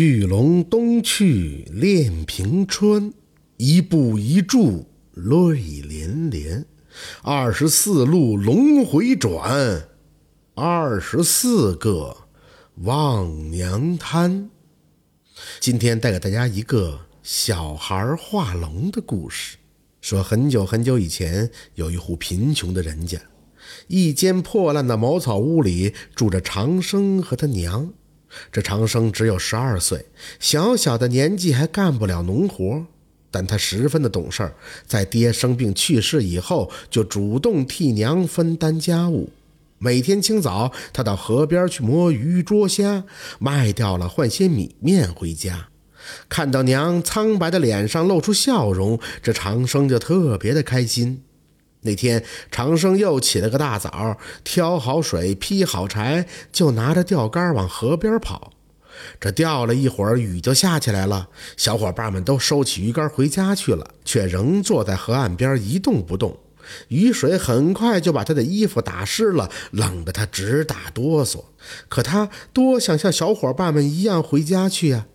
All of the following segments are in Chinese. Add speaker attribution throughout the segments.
Speaker 1: 巨龙东去恋平川，一步一柱泪连连。二十四路龙回转，二十四个望娘滩。今天带给大家一个小孩画龙的故事。说很久很久以前，有一户贫穷的人家，一间破烂的茅草屋里住着长生和他娘。这长生只有十二岁，小小的年纪还干不了农活，但他十分的懂事，在爹生病去世以后，就主动替娘分担家务。每天清早，他到河边去摸鱼捉虾，卖掉了换些米面回家。看到娘苍白的脸上露出笑容，这长生就特别的开心。那天，长生又起了个大早，挑好水，劈好柴，就拿着钓竿往河边跑。这钓了一会儿，雨就下起来了。小伙伴们都收起鱼竿回家去了，却仍坐在河岸边一动不动。雨水很快就把他的衣服打湿了，冷得他直打哆嗦。可他多想像小伙伴们一样回家去呀！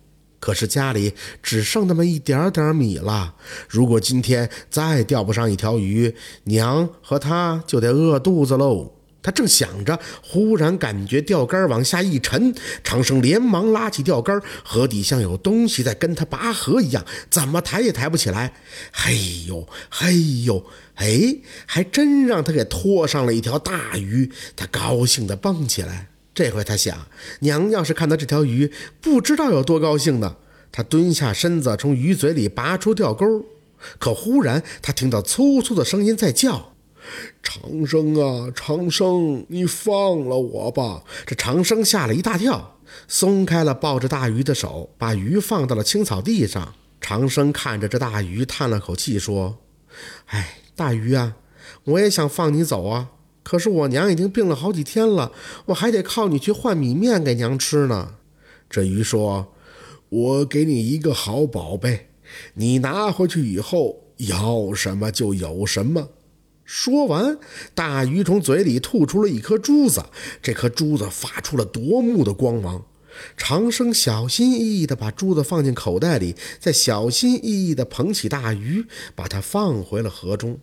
Speaker 1: 可是家里只剩那么一点点米了，如果今天再钓不上一条鱼，娘和他就得饿肚子喽。他正想着，忽然感觉钓竿往下一沉，长生连忙拉起钓竿，河底像有东西在跟他拔河一样，怎么抬也抬不起来。嘿呦嘿呦，哎，还真让他给拖上了一条大鱼。他高兴地蹦起来。这回他想，娘要是看到这条鱼，不知道有多高兴呢。他蹲下身子，从鱼嘴里拔出钓钩，可忽然他听到粗粗的声音在叫：“长生啊，长生，你放了我吧！”这长生吓了一大跳，松开了抱着大鱼的手，把鱼放到了青草地上。长生看着这大鱼，叹了口气说：“哎，大鱼啊，我也想放你走啊。”可是我娘已经病了好几天了，我还得靠你去换米面给娘吃呢。这鱼说：“我给你一个好宝贝，你拿回去以后要什么就有什么。”说完，大鱼从嘴里吐出了一颗珠子，这颗珠子发出了夺目的光芒。长生小心翼翼地把珠子放进口袋里，再小心翼翼地捧起大鱼，把它放回了河中。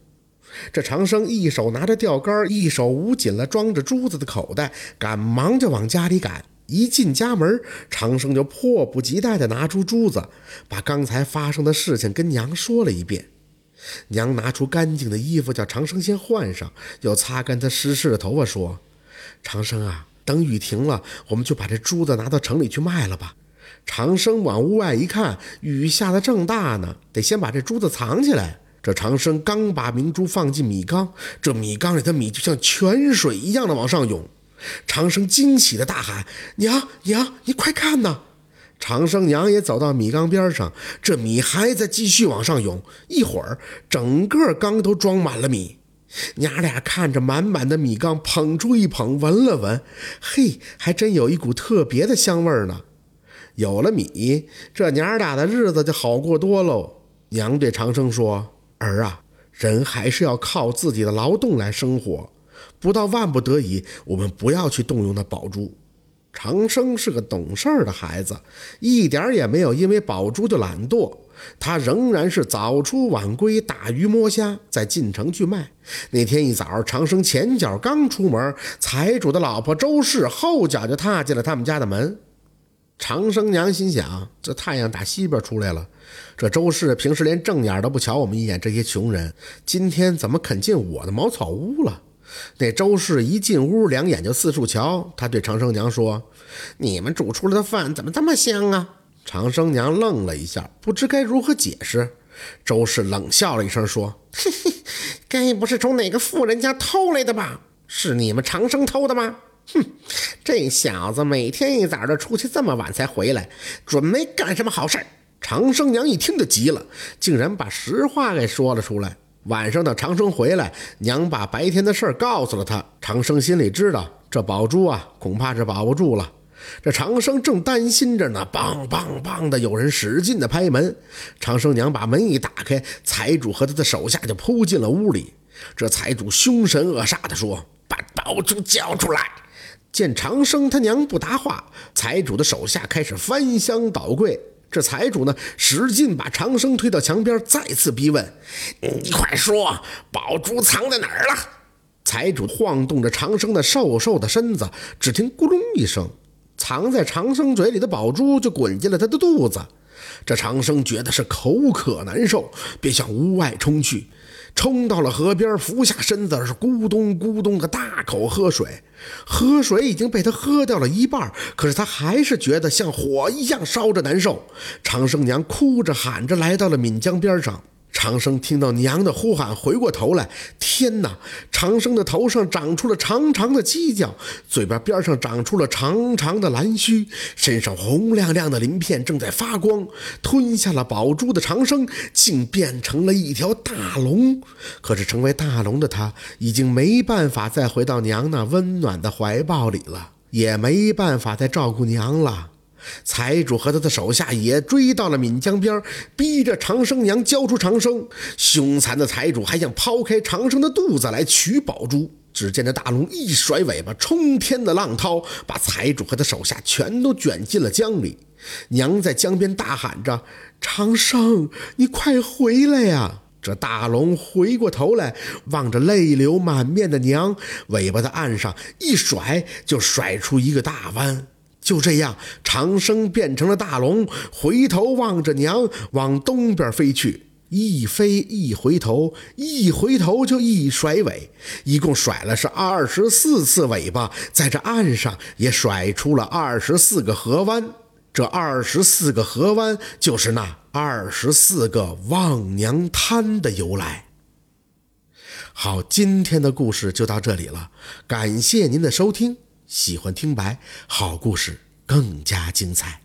Speaker 1: 这长生一手拿着钓竿，一手捂紧了装着珠子的口袋，赶忙就往家里赶。一进家门，长生就迫不及待地拿出珠子，把刚才发生的事情跟娘说了一遍。娘拿出干净的衣服，叫长生先换上，又擦干他湿湿的头发，说：“长生啊，等雨停了，我们就把这珠子拿到城里去卖了吧。”长生往屋外一看，雨下得正大呢，得先把这珠子藏起来。这长生刚把明珠放进米缸，这米缸里的米就像泉水一样的往上涌。长生惊喜的大喊：“娘娘，你快看呐！”长生娘也走到米缸边上，这米还在继续往上涌。一会儿，整个缸都装满了米。娘俩看着满满的米缸，捧出一捧，闻了闻，嘿，还真有一股特别的香味呢。有了米，这娘俩的日子就好过多喽。娘对长生说。儿啊，人还是要靠自己的劳动来生活，不到万不得已，我们不要去动用那宝珠。长生是个懂事的孩子，一点也没有因为宝珠就懒惰，他仍然是早出晚归，打鱼摸虾，在进城去卖。那天一早，长生前脚刚出门，财主的老婆周氏后脚就踏进了他们家的门。长生娘心想：这太阳打西边出来了。这周氏平时连正眼都不瞧我们一眼，这些穷人今天怎么肯进我的茅草屋了？那周氏一进屋，两眼就四处瞧。他对长生娘说：“你们煮出来的饭怎么这么香啊？”长生娘愣了一下，不知该如何解释。周氏冷笑了一声说：“嘿嘿，该不是从哪个富人家偷来的吧？是你们长生偷的吗？”哼，这小子每天一早就出去这么晚才回来，准没干什么好事长生娘一听就急了，竟然把实话给说了出来。晚上等长生回来，娘把白天的事告诉了他。长生心里知道，这宝珠啊，恐怕是保不住了。这长生正担心着呢，梆梆梆的有人使劲的拍门。长生娘把门一打开，财主和他的手下就扑进了屋里。这财主凶神恶煞的说：“把宝珠交出来！”见长生他娘不答话，财主的手下开始翻箱倒柜。这财主呢，使劲把长生推到墙边，再次逼问：“你快说，宝珠藏在哪儿了？”财主晃动着长生那瘦瘦的身子，只听“咕隆”一声，藏在长生嘴里的宝珠就滚进了他的肚子。这长生觉得是口渴难受，便向屋外冲去。冲到了河边，俯下身子，是咕咚咕咚的大口喝水。喝水已经被他喝掉了一半，可是他还是觉得像火一样烧着难受。长生娘哭着喊着来到了岷江边上。长生听到娘的呼喊，回过头来，天哪！长生的头上长出了长长的犄角，嘴巴边上长出了长长的蓝须，身上红亮亮的鳞片正在发光。吞下了宝珠的长生，竟变成了一条大龙。可是成为大龙的他，已经没办法再回到娘那温暖的怀抱里了，也没办法再照顾娘了。财主和他的手下也追到了岷江边，逼着长生娘交出长生。凶残的财主还想抛开长生的肚子来取宝珠。只见这大龙一甩尾巴，冲天的浪涛把财主和他手下全都卷进了江里。娘在江边大喊着：“长生，你快回来呀！”这大龙回过头来，望着泪流满面的娘，尾巴在岸上一甩，就甩出一个大弯。就这样，长生变成了大龙，回头望着娘，往东边飞去。一飞一回头，一回头就一甩尾，一共甩了是二十四次尾巴，在这岸上也甩出了二十四个河湾。这二十四个河湾，就是那二十四个望娘滩的由来。好，今天的故事就到这里了，感谢您的收听。喜欢听白，好故事更加精彩。